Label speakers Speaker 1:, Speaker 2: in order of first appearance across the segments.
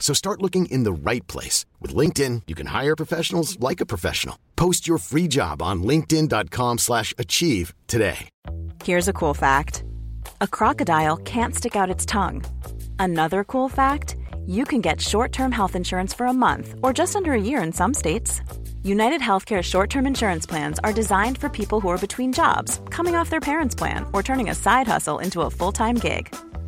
Speaker 1: So start looking in the right place. With LinkedIn, you can hire professionals like a professional. Post your free job on linkedin.com slash achieve today.
Speaker 2: Here's a cool fact. A crocodile can't stick out its tongue. Another cool fact, you can get short-term health insurance for a month or just under a year in some states. United Healthcare short-term insurance plans are designed for people who are between jobs, coming off their parents' plan, or turning a side hustle into a full-time gig.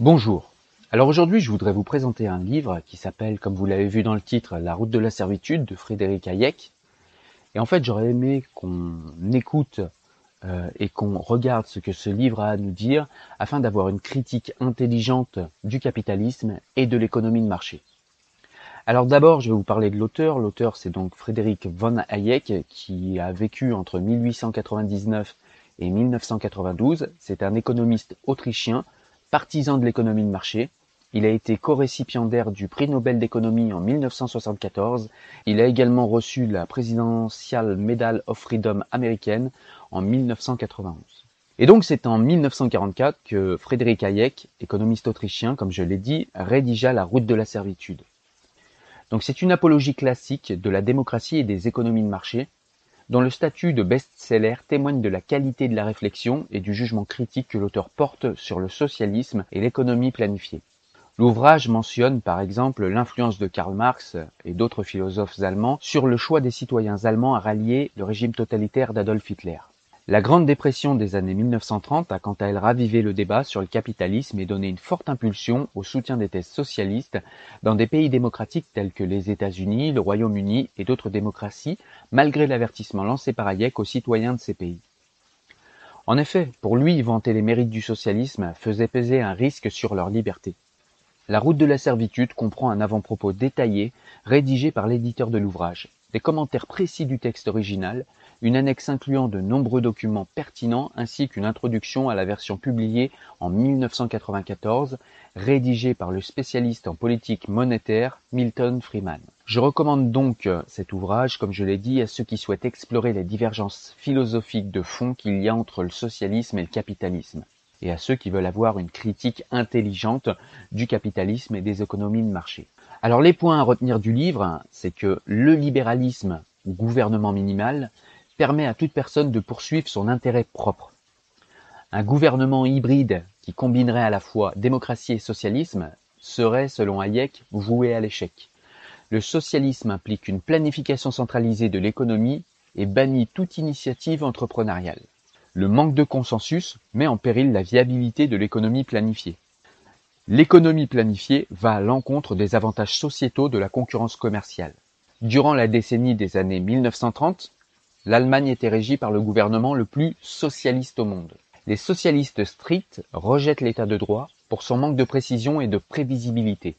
Speaker 3: Bonjour. Alors aujourd'hui, je voudrais vous présenter un livre qui s'appelle, comme vous l'avez vu dans le titre, La route de la servitude de Frédéric Hayek. Et en fait, j'aurais aimé qu'on écoute euh, et qu'on regarde ce que ce livre a à nous dire afin d'avoir une critique intelligente du capitalisme et de l'économie de marché. Alors d'abord, je vais vous parler de l'auteur. L'auteur, c'est donc Frédéric von Hayek qui a vécu entre 1899 et 1992. C'est un économiste autrichien Partisan de l'économie de marché, il a été co-récipiendaire du prix Nobel d'économie en 1974. Il a également reçu la Presidential Medal of Freedom américaine en 1991. Et donc c'est en 1944 que Frédéric Hayek, économiste autrichien, comme je l'ai dit, rédigea La route de la servitude. Donc c'est une apologie classique de la démocratie et des économies de marché, dont le statut de best-seller témoigne de la qualité de la réflexion et du jugement critique que l'auteur porte sur le socialisme et l'économie planifiée. L'ouvrage mentionne par exemple l'influence de Karl Marx et d'autres philosophes allemands sur le choix des citoyens allemands à rallier le régime totalitaire d'Adolf Hitler. La Grande Dépression des années 1930 a quant à elle ravivé le débat sur le capitalisme et donné une forte impulsion au soutien des thèses socialistes dans des pays démocratiques tels que les États-Unis, le Royaume-Uni et d'autres démocraties, malgré l'avertissement lancé par Hayek aux citoyens de ces pays. En effet, pour lui, vanter les mérites du socialisme faisait peser un risque sur leur liberté. La route de la servitude comprend un avant-propos détaillé rédigé par l'éditeur de l'ouvrage, des commentaires précis du texte original, une annexe incluant de nombreux documents pertinents ainsi qu'une introduction à la version publiée en 1994, rédigée par le spécialiste en politique monétaire Milton Freeman. Je recommande donc cet ouvrage, comme je l'ai dit, à ceux qui souhaitent explorer les divergences philosophiques de fond qu'il y a entre le socialisme et le capitalisme, et à ceux qui veulent avoir une critique intelligente du capitalisme et des économies de marché. Alors les points à retenir du livre, c'est que le libéralisme ou gouvernement minimal permet à toute personne de poursuivre son intérêt propre. Un gouvernement hybride qui combinerait à la fois démocratie et socialisme serait, selon Hayek, voué à l'échec. Le socialisme implique une planification centralisée de l'économie et bannit toute initiative entrepreneuriale. Le manque de consensus met en péril la viabilité de l'économie planifiée. L'économie planifiée va à l'encontre des avantages sociétaux de la concurrence commerciale. Durant la décennie des années 1930, l'Allemagne était régie par le gouvernement le plus socialiste au monde. Les socialistes stricts rejettent l'état de droit pour son manque de précision et de prévisibilité.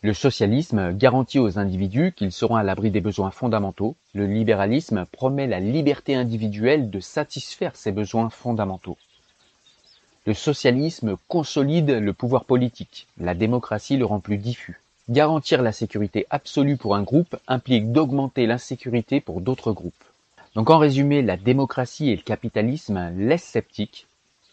Speaker 3: Le socialisme garantit aux individus qu'ils seront à l'abri des besoins fondamentaux. Le libéralisme promet la liberté individuelle de satisfaire ces besoins fondamentaux. Le socialisme consolide le pouvoir politique. La démocratie le rend plus diffus. Garantir la sécurité absolue pour un groupe implique d'augmenter l'insécurité pour d'autres groupes. Donc en résumé, la démocratie et le capitalisme laissent sceptique.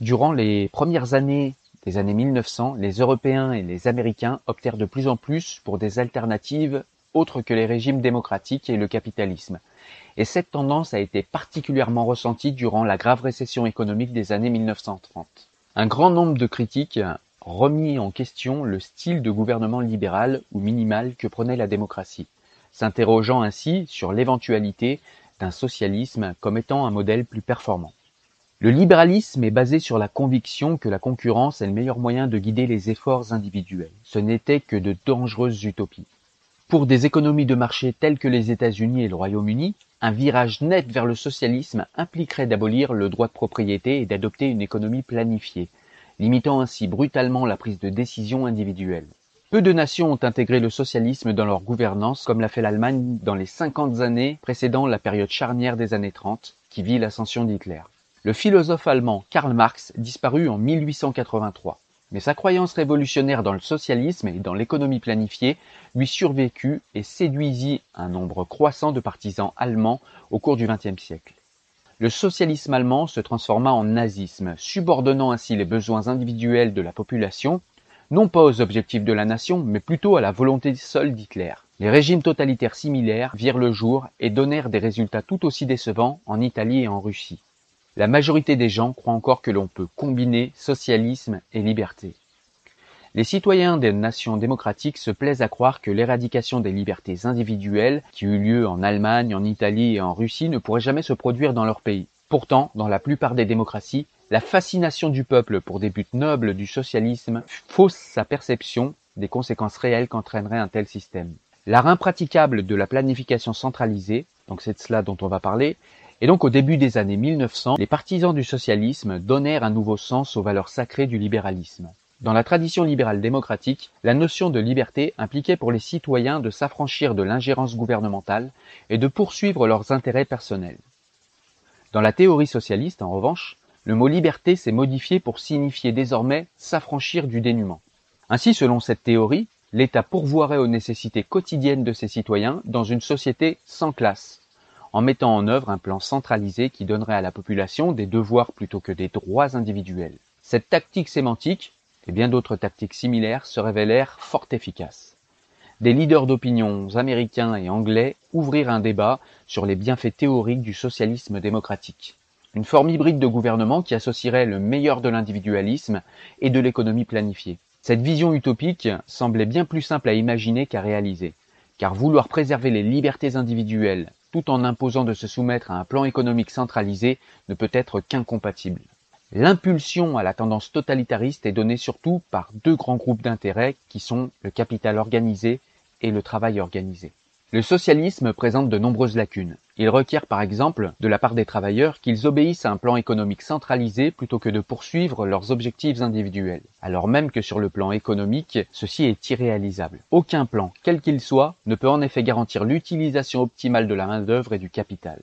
Speaker 3: Durant les premières années des années 1900, les Européens et les Américains optèrent de plus en plus pour des alternatives autres que les régimes démocratiques et le capitalisme. Et cette tendance a été particulièrement ressentie durant la grave récession économique des années 1930. Un grand nombre de critiques remis en question le style de gouvernement libéral ou minimal que prenait la démocratie, s'interrogeant ainsi sur l'éventualité socialisme comme étant un modèle plus performant. Le libéralisme est basé sur la conviction que la concurrence est le meilleur moyen de guider les efforts individuels. Ce n'était que de dangereuses utopies. Pour des économies de marché telles que les États-Unis et le Royaume-Uni, un virage net vers le socialisme impliquerait d'abolir le droit de propriété et d'adopter une économie planifiée, limitant ainsi brutalement la prise de décision individuelle. Peu de nations ont intégré le socialisme dans leur gouvernance comme l'a fait l'Allemagne dans les 50 années précédant la période charnière des années 30 qui vit l'ascension d'Hitler. Le philosophe allemand Karl Marx disparut en 1883, mais sa croyance révolutionnaire dans le socialisme et dans l'économie planifiée lui survécut et séduisit un nombre croissant de partisans allemands au cours du XXe siècle. Le socialisme allemand se transforma en nazisme, subordonnant ainsi les besoins individuels de la population, non pas aux objectifs de la nation, mais plutôt à la volonté seule d'Hitler. Les régimes totalitaires similaires virent le jour et donnèrent des résultats tout aussi décevants en Italie et en Russie. La majorité des gens croient encore que l'on peut combiner socialisme et liberté. Les citoyens des nations démocratiques se plaisent à croire que l'éradication des libertés individuelles, qui eut lieu en Allemagne, en Italie et en Russie, ne pourrait jamais se produire dans leur pays. Pourtant, dans la plupart des démocraties, la fascination du peuple pour des buts nobles du socialisme fausse sa perception des conséquences réelles qu'entraînerait un tel système. L'art impraticable de la planification centralisée, donc c'est de cela dont on va parler, et donc au début des années 1900, les partisans du socialisme donnèrent un nouveau sens aux valeurs sacrées du libéralisme. Dans la tradition libérale démocratique, la notion de liberté impliquait pour les citoyens de s'affranchir de l'ingérence gouvernementale et de poursuivre leurs intérêts personnels. Dans la théorie socialiste, en revanche, le mot liberté s'est modifié pour signifier désormais s'affranchir du dénuement. Ainsi, selon cette théorie, l'État pourvoirait aux nécessités quotidiennes de ses citoyens dans une société sans classe, en mettant en œuvre un plan centralisé qui donnerait à la population des devoirs plutôt que des droits individuels. Cette tactique sémantique, et bien d'autres tactiques similaires, se révélèrent fort efficaces. Des leaders d'opinion américains et anglais ouvrirent un débat sur les bienfaits théoriques du socialisme démocratique. Une forme hybride de gouvernement qui associerait le meilleur de l'individualisme et de l'économie planifiée. Cette vision utopique semblait bien plus simple à imaginer qu'à réaliser, car vouloir préserver les libertés individuelles tout en imposant de se soumettre à un plan économique centralisé ne peut être qu'incompatible. L'impulsion à la tendance totalitariste est donnée surtout par deux grands groupes d'intérêts qui sont le capital organisé et le travail organisé. Le socialisme présente de nombreuses lacunes. Il requiert par exemple de la part des travailleurs qu'ils obéissent à un plan économique centralisé plutôt que de poursuivre leurs objectifs individuels, alors même que sur le plan économique, ceci est irréalisable. Aucun plan, quel qu'il soit, ne peut en effet garantir l'utilisation optimale de la main-d'œuvre et du capital.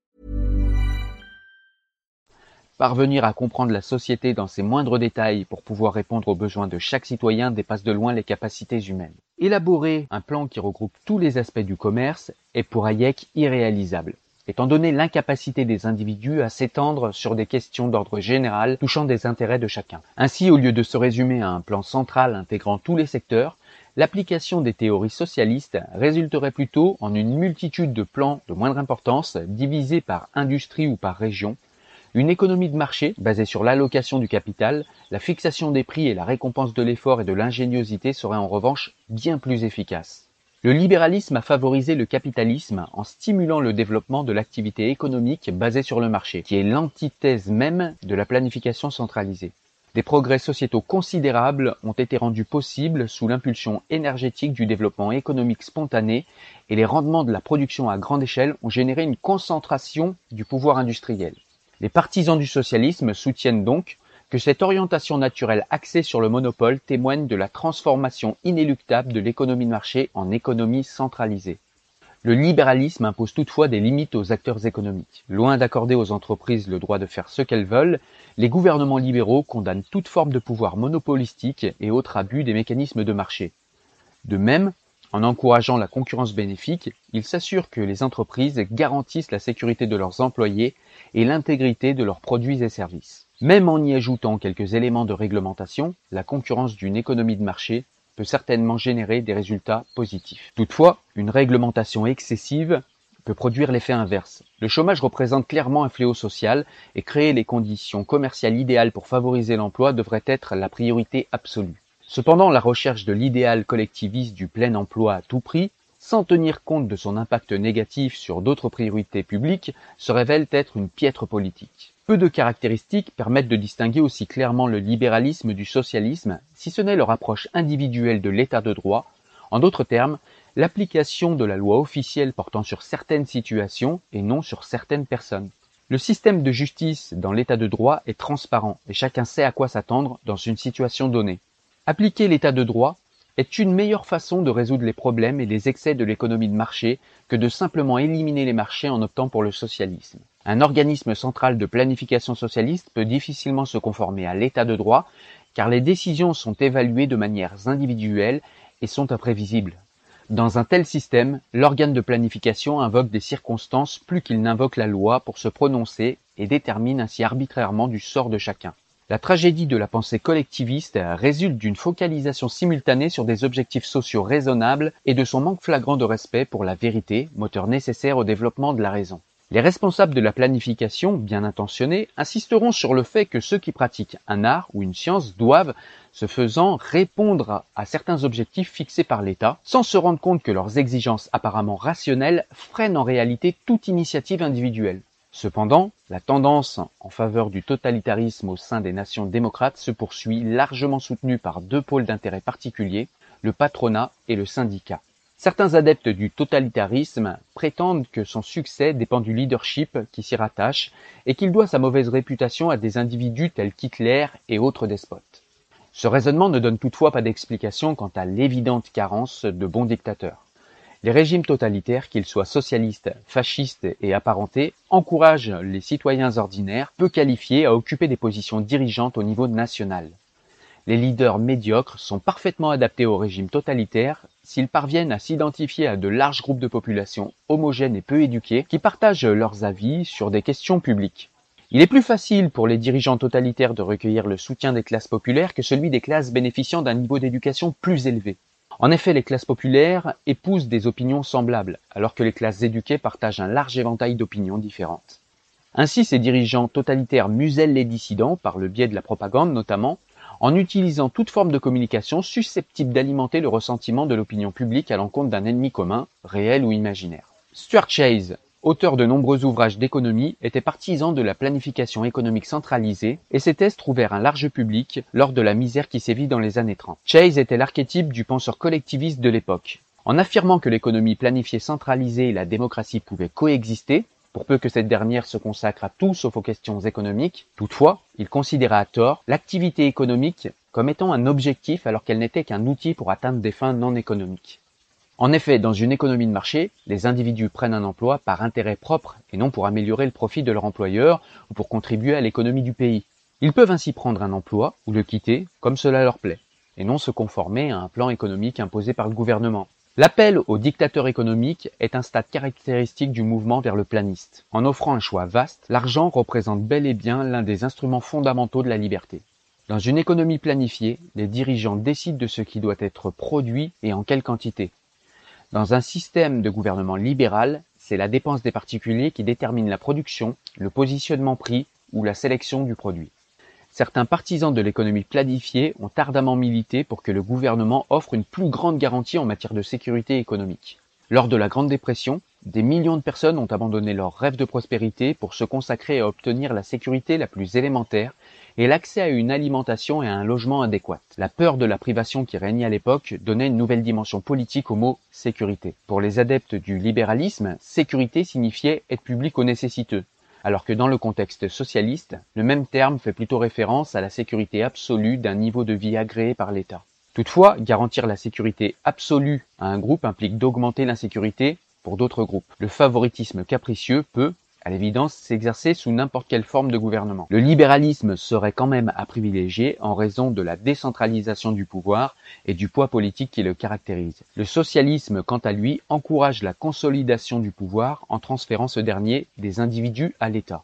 Speaker 3: Parvenir à comprendre la société dans ses moindres détails pour pouvoir répondre aux besoins de chaque citoyen dépasse de loin les capacités humaines. Élaborer un plan qui regroupe tous les aspects du commerce est pour Hayek irréalisable, étant donné l'incapacité des individus à s'étendre sur des questions d'ordre général touchant des intérêts de chacun. Ainsi, au lieu de se résumer à un plan central intégrant tous les secteurs, l'application des théories socialistes résulterait plutôt en une multitude de plans de moindre importance divisés par industrie ou par région, Une économie de marché, basée sur l'allocation du capital, la fixation des prix et la récompense de l'effort et de l'ingéniosité seraient en revanche bien plus efficaces. Le libéralisme a favorisé le capitalisme en stimulant le développement de l'activité économique basée sur le marché, qui est l'antithèse même de la planification centralisée. Des progrès sociétaux considérables ont été rendus possibles sous l'impulsion énergétique du développement économique spontané et les rendements de la production à grande échelle ont généré une concentration du pouvoir industriel. Les partisans du socialisme soutiennent donc que cette orientation naturelle axée sur le monopole témoigne de la transformation inéluctable de l'économie de marché en économie centralisée. Le libéralisme impose toutefois des limites aux acteurs économiques. Loin d'accorder aux entreprises le droit de faire ce qu'elles veulent, les gouvernements libéraux condamnent toute forme de pouvoir monopolistique et autres abus des mécanismes de marché. De même, en encourageant la concurrence bénéfique, ils s'assurent que les entreprises garantissent la sécurité de leurs employés et l'intégrité de leurs produits et services. Même en y ajoutant quelques éléments de réglementation, la concurrence d'une économie de marché peut certainement générer des résultats positifs. Toutefois, une réglementation excessive peut produire l'effet inverse. Le chômage représente clairement un fléau social et créer les conditions commerciales idéales pour favoriser l'emploi devrait être la priorité absolue. Cependant, la recherche de l'idéal collectiviste du plein emploi à tout prix, sans tenir compte de son impact négatif sur d'autres priorités publiques, se révèle être une piètre politique. Peu de caractéristiques permettent de distinguer aussi clairement le libéralisme du socialisme, si ce n'est leur approche individuelle de l'état de droit, en d'autres termes, l'application de la loi officielle portant sur certaines situations et non sur certaines personnes. Le système de justice dans l'état de droit est transparent et chacun sait à quoi s'attendre dans une situation donnée. Appliquer l'état de droit est une meilleure façon de résoudre les problèmes et les excès de l'économie de marché que de simplement éliminer les marchés en optant pour le socialisme. Un organisme central de planification socialiste peut difficilement se conformer à l'état de droit car les décisions sont évaluées de manière individuelle et sont imprévisibles. Dans un tel système, l'organe de planification invoque des circonstances plus qu'il n'invoque la loi pour se prononcer et détermine ainsi arbitrairement du sort de chacun. La tragédie de la pensée collectiviste résulte d'une focalisation simultanée sur des objectifs sociaux raisonnables et de son manque flagrant de respect pour la vérité, moteur nécessaire au développement de la raison. Les responsables de la planification, bien intentionnés, insisteront sur le fait que ceux qui pratiquent un art ou une science doivent, ce faisant, répondre à certains objectifs fixés par l'État, sans se rendre compte que leurs exigences apparemment rationnelles freinent en réalité toute initiative individuelle. Cependant, la tendance en faveur du totalitarisme au sein des nations démocrates se poursuit largement soutenue par deux pôles d'intérêt particuliers, le patronat et le syndicat. Certains adeptes du totalitarisme prétendent que son succès dépend du leadership qui s'y rattache et qu'il doit sa mauvaise réputation à des individus tels qu'Hitler et autres despotes. Ce raisonnement ne donne toutefois pas d'explication quant à l'évidente carence de bons dictateurs. Les régimes totalitaires, qu'ils soient socialistes, fascistes et apparentés, encouragent les citoyens ordinaires, peu qualifiés, à occuper des positions dirigeantes au niveau national. Les leaders médiocres sont parfaitement adaptés au régime totalitaire s'ils parviennent à s'identifier à de larges groupes de population homogènes et peu éduqués qui partagent leurs avis sur des questions publiques. Il est plus facile pour les dirigeants totalitaires de recueillir le soutien des classes populaires que celui des classes bénéficiant d'un niveau d'éducation plus élevé. En effet, les classes populaires épousent des opinions semblables, alors que les classes éduquées partagent un large éventail d'opinions différentes. Ainsi, ces dirigeants totalitaires musellent les dissidents, par le biais de la propagande notamment, en utilisant toute forme de communication susceptible d'alimenter le ressentiment de l'opinion publique à l'encontre d'un ennemi commun, réel ou imaginaire. Stuart Chase, auteur de nombreux ouvrages d'économie, était partisan de la planification économique centralisée et ses thèses trouvèrent un large public lors de la misère qui sévit dans les années 30. Chase était l'archétype du penseur collectiviste de l'époque. En affirmant que l'économie planifiée centralisée et la démocratie pouvaient coexister, pour peu que cette dernière se consacre à tout sauf aux questions économiques, toutefois, il considéra à tort l'activité économique comme étant un objectif alors qu'elle n'était qu'un outil pour atteindre des fins non économiques. En effet, dans une économie de marché, les individus prennent un emploi par intérêt propre et non pour améliorer le profit de leur employeur ou pour contribuer à l'économie du pays. Ils peuvent ainsi prendre un emploi ou le quitter comme cela leur plaît, et non se conformer à un plan économique imposé par le gouvernement. L'appel au dictateur économique est un stade caractéristique du mouvement vers le planiste. En offrant un choix vaste, l'argent représente bel et bien l'un des instruments fondamentaux de la liberté. Dans une économie planifiée, les dirigeants décident de ce qui doit être produit et en quelle quantité. Dans un système de gouvernement libéral, c'est la dépense des particuliers qui détermine la production, le positionnement prix ou la sélection du produit. Certains partisans de l'économie planifiée ont ardemment milité pour que le gouvernement offre une plus grande garantie en matière de sécurité économique. Lors de la Grande Dépression, des millions de personnes ont abandonné leurs rêves de prospérité pour se consacrer à obtenir la sécurité la plus élémentaire et l'accès à une alimentation et à un logement adéquat. La peur de la privation qui régnait à l'époque donnait une nouvelle dimension politique au mot sécurité. Pour les adeptes du libéralisme, sécurité signifiait être public aux nécessiteux, alors que dans le contexte socialiste, le même terme fait plutôt référence à la sécurité absolue d'un niveau de vie agréé par l'État. Toutefois, garantir la sécurité absolue à un groupe implique d'augmenter l'insécurité pour d'autres groupes. Le favoritisme capricieux peut, à l'évidence, s'exercer sous n'importe quelle forme de gouvernement. Le libéralisme serait quand même à privilégier en raison de la décentralisation du pouvoir et du poids politique qui le caractérise. Le socialisme, quant à lui, encourage la consolidation du pouvoir en transférant ce dernier des individus à l'État.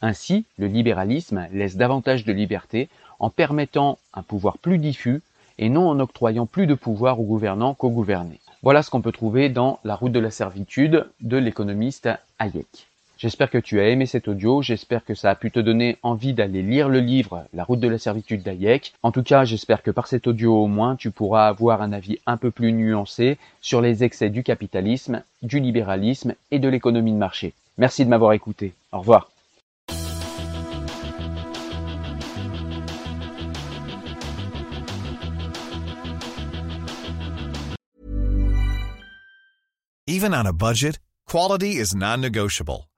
Speaker 3: Ainsi, le libéralisme laisse davantage de liberté en permettant un pouvoir plus diffus et non en octroyant plus de pouvoir aux gouvernants qu'aux gouvernés. Voilà ce qu'on peut trouver dans La route de la servitude de l'économiste Hayek. J'espère que tu as aimé cet audio, j'espère que ça a pu te donner envie d'aller lire le livre La route de la servitude d'Hayek. En tout cas, j'espère que par cet audio au moins, tu pourras avoir un avis un peu plus nuancé sur les excès du capitalisme, du libéralisme et de l'économie de marché. Merci de m'avoir écouté. Au revoir.
Speaker 4: Even on a budget, quality is non-negotiable.